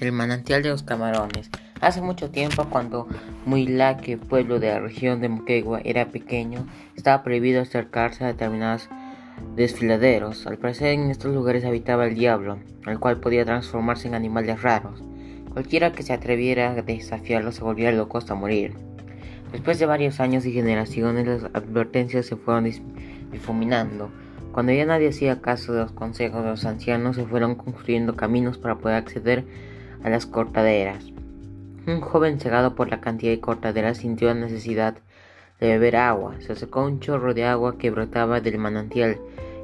El manantial de los camarones. Hace mucho tiempo, cuando Muilaque, pueblo de la región de Moquegua, era pequeño, estaba prohibido acercarse a determinados desfiladeros. Al parecer, en estos lugares habitaba el diablo, el cual podía transformarse en animales raros. Cualquiera que se atreviera a desafiarlo se volvía loco hasta morir. Después de varios años y generaciones, las advertencias se fueron difuminando. Cuando ya nadie hacía caso de los consejos de los ancianos, se fueron construyendo caminos para poder acceder las cortaderas. Un joven cegado por la cantidad de cortaderas sintió la necesidad de beber agua. Se acercó a un chorro de agua que brotaba del manantial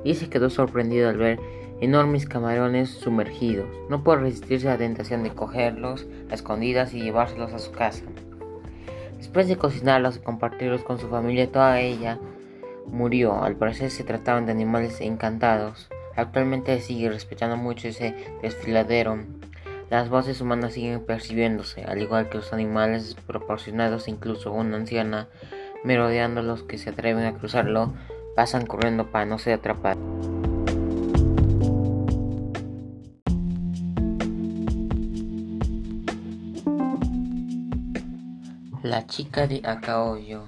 y se quedó sorprendido al ver enormes camarones sumergidos. No pudo resistirse a la tentación de cogerlos a escondidas y llevárselos a su casa. Después de cocinarlos y compartirlos con su familia, toda ella murió. Al parecer se trataban de animales encantados. Actualmente sigue respetando mucho ese desfiladero. Las voces humanas siguen percibiéndose, al igual que los animales proporcionados, incluso una anciana merodeando los que se atreven a cruzarlo, pasan corriendo para no ser atrapados. La chica de Acaoyo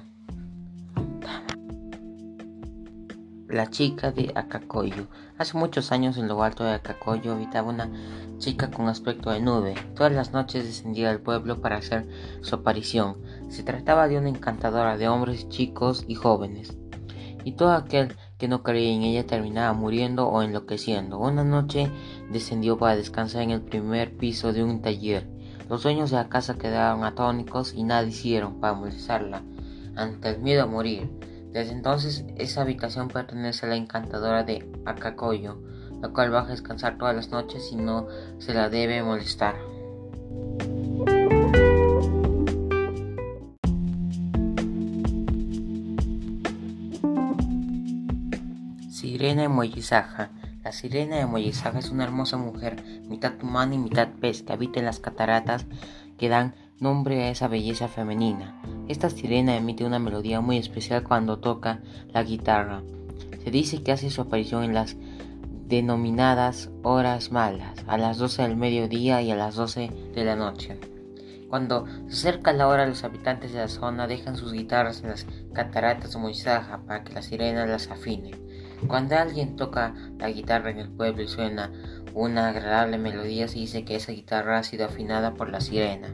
La chica de Acacoyo. Hace muchos años en lo alto de Acacoyo habitaba una chica con aspecto de nube. Todas las noches descendía al pueblo para hacer su aparición. Se trataba de una encantadora de hombres chicos y jóvenes. Y todo aquel que no creía en ella terminaba muriendo o enloqueciendo. Una noche descendió para descansar en el primer piso de un taller. Los dueños de la casa quedaron atónicos y nada hicieron para molestarla ante el miedo a morir. Desde entonces esa habitación pertenece a la encantadora de Acacoyo, la cual va a descansar todas las noches y no se la debe molestar. Sirena de Moyizaja. La sirena de Moyizaja es una hermosa mujer, mitad humana y mitad pez, que habita en las cataratas que dan nombre a esa belleza femenina. Esta sirena emite una melodía muy especial cuando toca la guitarra. Se dice que hace su aparición en las denominadas horas malas, a las 12 del mediodía y a las 12 de la noche. Cuando se acerca la hora, los habitantes de la zona dejan sus guitarras en las cataratas de Moisaja para que la sirena las afine. Cuando alguien toca la guitarra en el pueblo y suena una agradable melodía, se dice que esa guitarra ha sido afinada por la sirena.